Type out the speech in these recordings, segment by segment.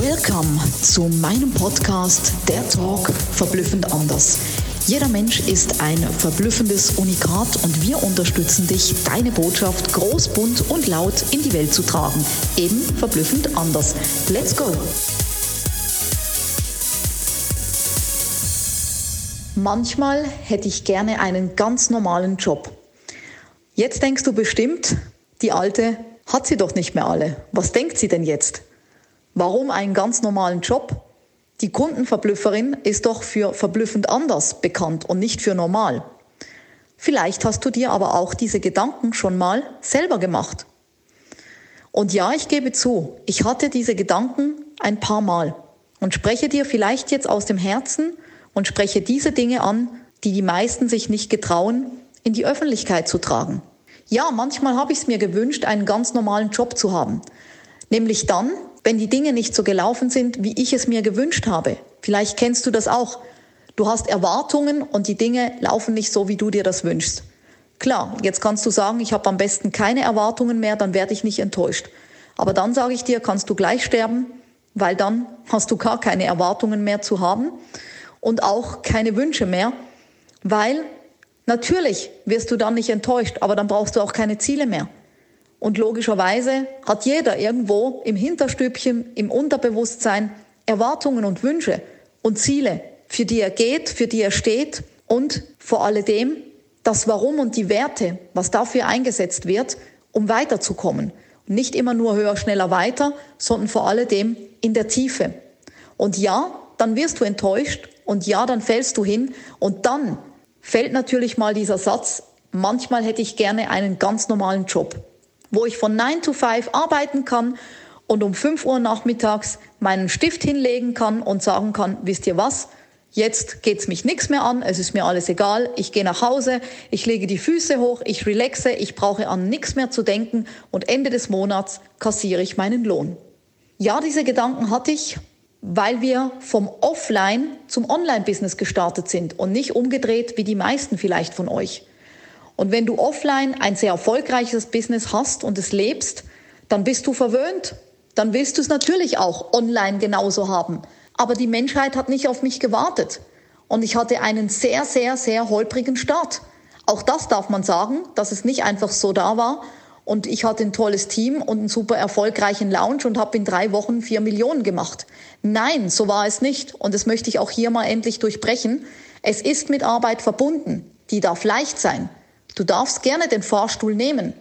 Welcome zu meinem Podcast Der Talk verblüffend anders. Jeder Mensch ist ein verblüffendes Unikat und wir unterstützen dich, deine Botschaft groß, bunt und laut in die Welt zu tragen. Eben verblüffend anders. Let's go! Manchmal hätte ich gerne einen ganz normalen Job. Jetzt denkst du bestimmt, die alte hat sie doch nicht mehr alle. Was denkt sie denn jetzt? Warum einen ganz normalen Job? Die Kundenverblüfferin ist doch für verblüffend anders bekannt und nicht für normal. Vielleicht hast du dir aber auch diese Gedanken schon mal selber gemacht. Und ja, ich gebe zu, ich hatte diese Gedanken ein paar Mal und spreche dir vielleicht jetzt aus dem Herzen und spreche diese Dinge an, die die meisten sich nicht getrauen, in die Öffentlichkeit zu tragen. Ja, manchmal habe ich es mir gewünscht, einen ganz normalen Job zu haben. Nämlich dann, wenn die Dinge nicht so gelaufen sind, wie ich es mir gewünscht habe. Vielleicht kennst du das auch. Du hast Erwartungen und die Dinge laufen nicht so, wie du dir das wünschst. Klar, jetzt kannst du sagen, ich habe am besten keine Erwartungen mehr, dann werde ich nicht enttäuscht. Aber dann sage ich dir, kannst du gleich sterben, weil dann hast du gar keine Erwartungen mehr zu haben und auch keine Wünsche mehr, weil natürlich wirst du dann nicht enttäuscht, aber dann brauchst du auch keine Ziele mehr. Und logischerweise hat jeder irgendwo im Hinterstübchen, im Unterbewusstsein Erwartungen und Wünsche und Ziele, für die er geht, für die er steht und vor alledem das Warum und die Werte, was dafür eingesetzt wird, um weiterzukommen. Und nicht immer nur höher, schneller, weiter, sondern vor alledem in der Tiefe. Und ja, dann wirst du enttäuscht und ja, dann fällst du hin und dann fällt natürlich mal dieser Satz, manchmal hätte ich gerne einen ganz normalen Job wo ich von 9 to 5 arbeiten kann und um 5 Uhr nachmittags meinen Stift hinlegen kann und sagen kann, wisst ihr was? Jetzt geht's mich nichts mehr an, es ist mir alles egal, ich gehe nach Hause, ich lege die Füße hoch, ich relaxe, ich brauche an nichts mehr zu denken und Ende des Monats kassiere ich meinen Lohn. Ja, diese Gedanken hatte ich, weil wir vom Offline zum Online-Business gestartet sind und nicht umgedreht wie die meisten vielleicht von euch. Und wenn du offline ein sehr erfolgreiches Business hast und es lebst, dann bist du verwöhnt. Dann willst du es natürlich auch online genauso haben. Aber die Menschheit hat nicht auf mich gewartet. Und ich hatte einen sehr, sehr, sehr holprigen Start. Auch das darf man sagen, dass es nicht einfach so da war. Und ich hatte ein tolles Team und einen super erfolgreichen Lounge und habe in drei Wochen vier Millionen gemacht. Nein, so war es nicht. Und das möchte ich auch hier mal endlich durchbrechen. Es ist mit Arbeit verbunden. Die darf leicht sein. Du darfst gerne den Fahrstuhl nehmen,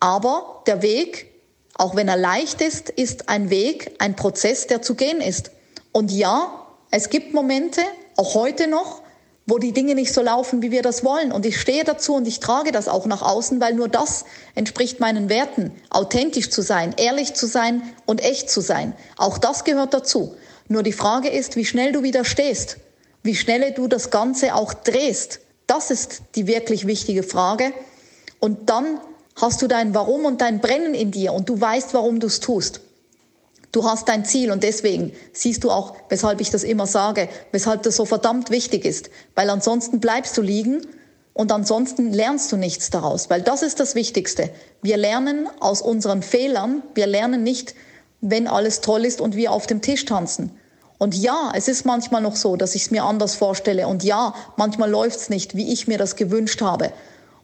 aber der Weg, auch wenn er leicht ist, ist ein Weg, ein Prozess, der zu gehen ist. Und ja, es gibt Momente, auch heute noch, wo die Dinge nicht so laufen, wie wir das wollen. Und ich stehe dazu und ich trage das auch nach außen, weil nur das entspricht meinen Werten, authentisch zu sein, ehrlich zu sein und echt zu sein. Auch das gehört dazu. Nur die Frage ist, wie schnell du wieder stehst, wie schnell du das Ganze auch drehst. Das ist die wirklich wichtige Frage. Und dann hast du dein Warum und dein Brennen in dir und du weißt, warum du es tust. Du hast dein Ziel und deswegen siehst du auch, weshalb ich das immer sage, weshalb das so verdammt wichtig ist, weil ansonsten bleibst du liegen und ansonsten lernst du nichts daraus, weil das ist das Wichtigste. Wir lernen aus unseren Fehlern, wir lernen nicht, wenn alles toll ist und wir auf dem Tisch tanzen. Und ja, es ist manchmal noch so, dass ich es mir anders vorstelle. Und ja, manchmal läuft es nicht, wie ich mir das gewünscht habe.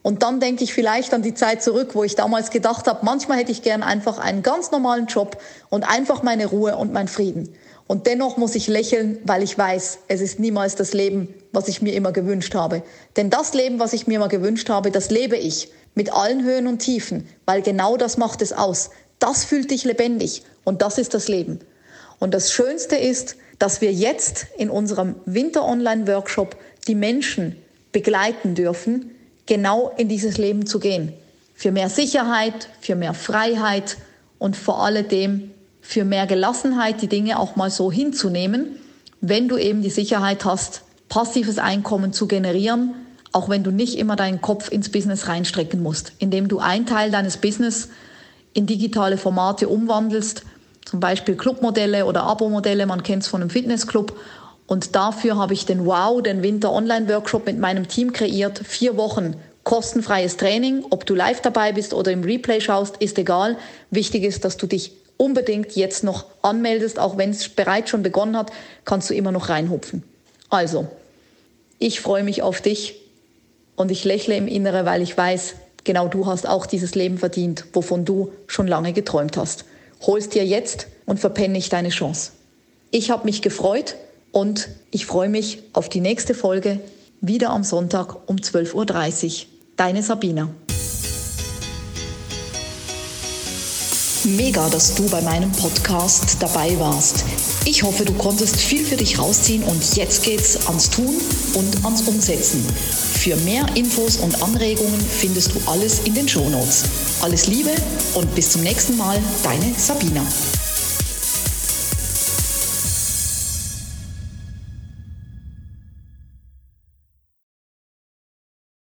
Und dann denke ich vielleicht an die Zeit zurück, wo ich damals gedacht habe, manchmal hätte ich gern einfach einen ganz normalen Job und einfach meine Ruhe und mein Frieden. Und dennoch muss ich lächeln, weil ich weiß, es ist niemals das Leben, was ich mir immer gewünscht habe. Denn das Leben, was ich mir immer gewünscht habe, das lebe ich mit allen Höhen und Tiefen, weil genau das macht es aus. Das fühlt dich lebendig und das ist das Leben. Und das Schönste ist, dass wir jetzt in unserem Winter-Online-Workshop die Menschen begleiten dürfen, genau in dieses Leben zu gehen. Für mehr Sicherheit, für mehr Freiheit und vor alledem für mehr Gelassenheit, die Dinge auch mal so hinzunehmen, wenn du eben die Sicherheit hast, passives Einkommen zu generieren, auch wenn du nicht immer deinen Kopf ins Business reinstrecken musst, indem du einen Teil deines Business in digitale Formate umwandelst zum Beispiel Clubmodelle oder Abo-Modelle, man kennt es von einem Fitnessclub. Und dafür habe ich den Wow, den Winter Online Workshop mit meinem Team kreiert. Vier Wochen kostenfreies Training. Ob du live dabei bist oder im Replay schaust, ist egal. Wichtig ist, dass du dich unbedingt jetzt noch anmeldest, auch wenn es bereits schon begonnen hat, kannst du immer noch reinhupfen. Also, ich freue mich auf dich und ich lächle im Innere, weil ich weiß, genau du hast auch dieses Leben verdient, wovon du schon lange geträumt hast. Hol's dir jetzt und verpenne nicht deine Chance. Ich habe mich gefreut und ich freue mich auf die nächste Folge wieder am Sonntag um 12.30 Uhr. Deine Sabina. Mega, dass du bei meinem Podcast dabei warst. Ich hoffe, du konntest viel für dich rausziehen und jetzt geht's ans Tun und ans Umsetzen. Für mehr Infos und Anregungen findest du alles in den Shownotes. Alles Liebe und bis zum nächsten Mal, deine Sabina.